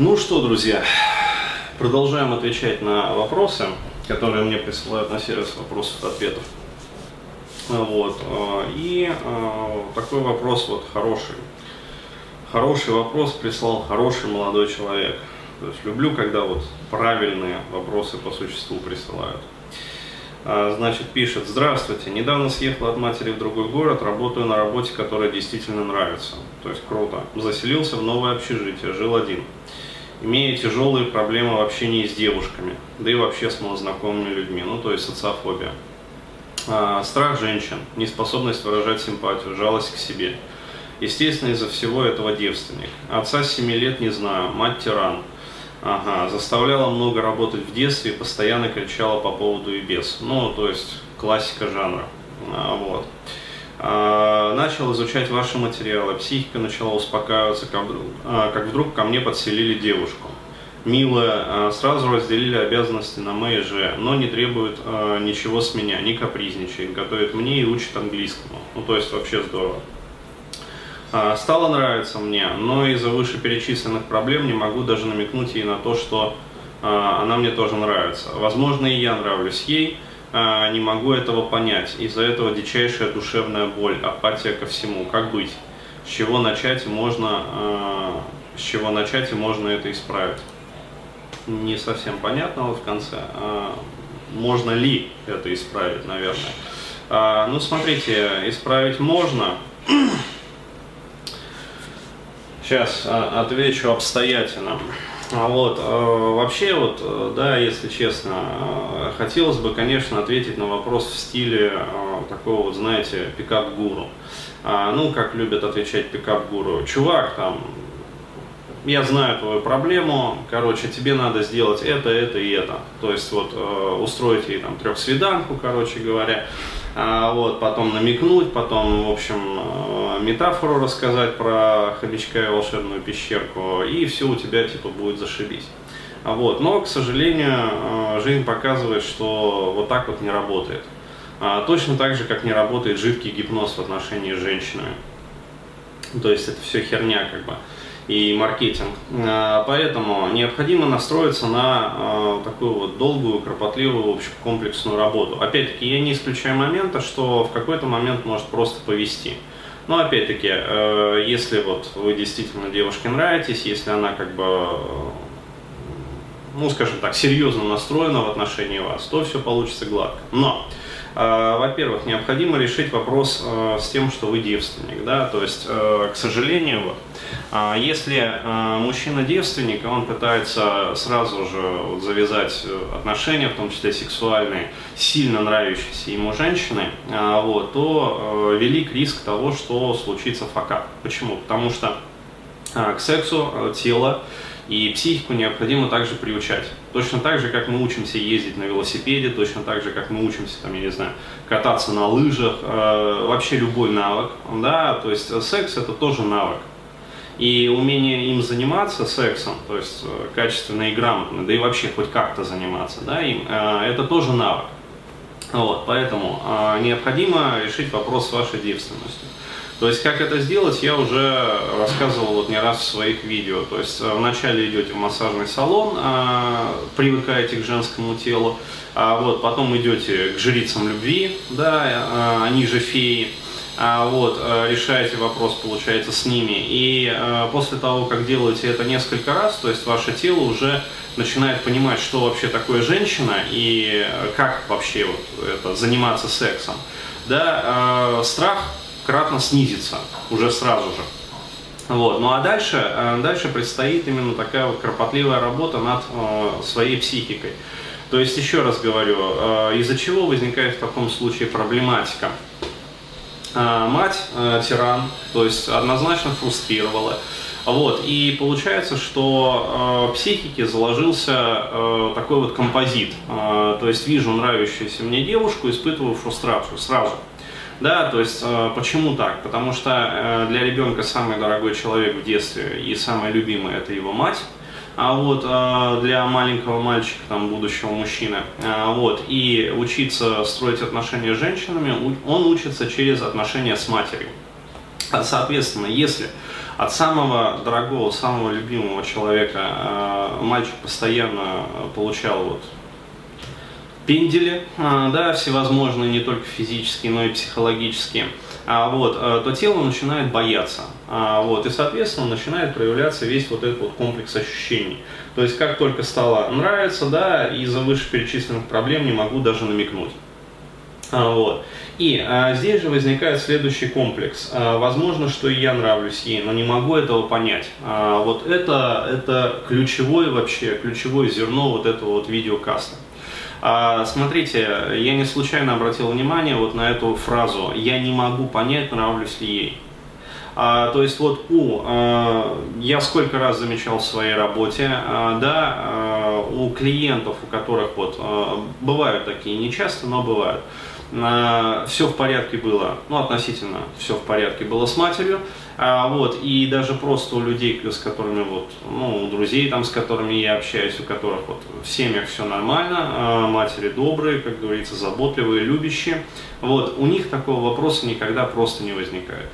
Ну что, друзья, продолжаем отвечать на вопросы, которые мне присылают на сервис вопросов и ответов. Вот. э, И э, такой вопрос вот хороший. Хороший вопрос прислал хороший молодой человек. То есть люблю, когда вот правильные вопросы по существу присылают. А, Значит, пишет, здравствуйте, недавно съехал от матери в другой город, работаю на работе, которая действительно нравится. То есть круто. Заселился в новое общежитие, жил один. Имея тяжелые проблемы в общении с девушками, да и вообще с малознакомыми людьми, ну то есть социофобия. А, Страх женщин, неспособность выражать симпатию, жалость к себе. Естественно, из-за всего этого девственник. Отца с 7 лет не знаю, мать тиран. Ага, заставляла много работать в детстве и постоянно кричала по поводу и без. Ну, то есть классика жанра. А, вот. А, начал изучать ваши материалы, психика начала успокаиваться, как вдруг, а, ко мне подселили девушку. Милая, а, сразу разделили обязанности на Мэй и Же, но не требует ничего с меня, не капризничает, готовит мне и учит английскому. Ну, то есть вообще здорово. Стало нравиться мне, но из-за вышеперечисленных проблем не могу даже намекнуть ей на то, что она мне тоже нравится. Возможно, и я нравлюсь ей, а, не могу этого понять. Из-за этого дичайшая душевная боль, апатия ко всему. Как быть? С чего начать можно, а, с чего начать и можно это исправить? Не совсем понятно вот в конце. А, Можно ли это исправить, наверное? Ну, смотрите, исправить можно. Сейчас отвечу обстоятельно. А Вот, э, вообще вот, э, да, если честно, э, хотелось бы, конечно, ответить на вопрос в стиле такого вот, знаете, пикап-гуру. А, ну, как любят отвечать пикап-гуру. Чувак, там, я знаю твою проблему, короче, тебе надо сделать это, это и это. То есть вот э, устроить ей там трехсвиданку, короче говоря, вот, потом намекнуть, потом, в общем, э, метафору рассказать про хомячка и волшебную пещерку, и все у тебя типа будет зашибись. А Вот. Но, к сожалению, э, жизнь показывает, что вот так вот не работает. А, Точно так же, как не работает жидкий гипноз в отношении с женщинами. То есть это все херня как бы и маркетинг. А, Поэтому необходимо настроиться на а, такую вот долгую, кропотливую, в общем, комплексную работу. Опять-таки, я не исключаю момента, что в какой-то момент может просто повести. Но опять-таки, э, если вот вы действительно девушке нравитесь, если она как бы э, ну, скажем так, серьезно настроена в отношении вас, то все получится гладко. Но, э, во-первых, необходимо решить вопрос э, с тем, что вы девственник, да, то есть, э, к сожалению, а если э, мужчина девственник, он пытается сразу же завязать отношения, в том числе сексуальные, сильно нравящиеся ему женщины, а, вот, то велик риск того, что случится факап. Почему? Потому что а, к сексу тело и психику необходимо также приучать. Точно так же, как мы учимся ездить на велосипеде, точно так же, как мы учимся, там, я не знаю, кататься на лыжах, э, вообще любой навык, да, то есть секс это тоже навык. И умение им заниматься сексом, то есть э, качественно и грамотно, да и вообще хоть как-то заниматься, да, им, э, это тоже навык. Вот, поэтому э, необходимо решить вопрос с вашей девственностью. То есть, как это сделать, я уже рассказывал вот не раз в своих видео. То есть, э, вначале идете в массажный салон, э, привыкаете к женскому телу, а вот потом идете к жрицам любви, да, э, они же феи, вот, э, решаете вопрос, получается, с ними. И э, после того, как делаете это несколько раз, то есть ваше тело уже начинает понимать, что вообще такое женщина и э, как вообще вот это, заниматься сексом, да, страх кратно снизится уже сразу же. Вот. Ну а дальше, дальше предстоит именно такая вот кропотливая работа над своей психикой. То есть, еще раз говорю, из-за чего возникает в таком случае проблематика? Э, мать э, тиран, то есть однозначно фрустрировала. Вот, и получается, что э, психике заложился э, такой вот композит. Э, то есть вижу нравящуюся мне девушку, испытываю фрустрацию сразу. Да, то есть э, почему так? Потому что э, для ребенка самый дорогой человек в детстве и самый любимый это его мать. А вот э, для маленького мальчика, там, будущего мужчины, э, вот, и учиться строить отношения с женщинами, он учится через отношения с матерью. А, Соответственно, если от самого дорогого, самого любимого человека мальчик постоянно получал вот пендели, э, да, всевозможные, не только физические, но и психологические, а, вот, э, то тело начинает бояться. А, вот, и, соответственно, начинает проявляться весь вот этот вот комплекс ощущений. То есть, как только стало нравиться, да, из-за вышеперечисленных проблем не могу даже намекнуть. А, вот. И а, здесь же возникает следующий комплекс. А, возможно, что и я нравлюсь ей, но не могу этого понять. А, вот это, это ключевое вообще, ключевое зерно вот этого вот видеокаста. А, смотрите, я не случайно обратил внимание вот на эту фразу «я не могу понять, нравлюсь ли ей». А, то есть вот у, а, я сколько раз замечал в своей работе, а, да, а, у клиентов, у которых вот а, бывают такие, не часто, но бывают, все в порядке было, ну, относительно все в порядке было с матерью, а, вот, и даже просто у людей, с которыми вот, ну, у друзей там, с которыми я общаюсь, у которых вот в семьях все нормально, а, матери добрые, как говорится, заботливые, любящие, вот, у них такого вопроса никогда просто не возникает.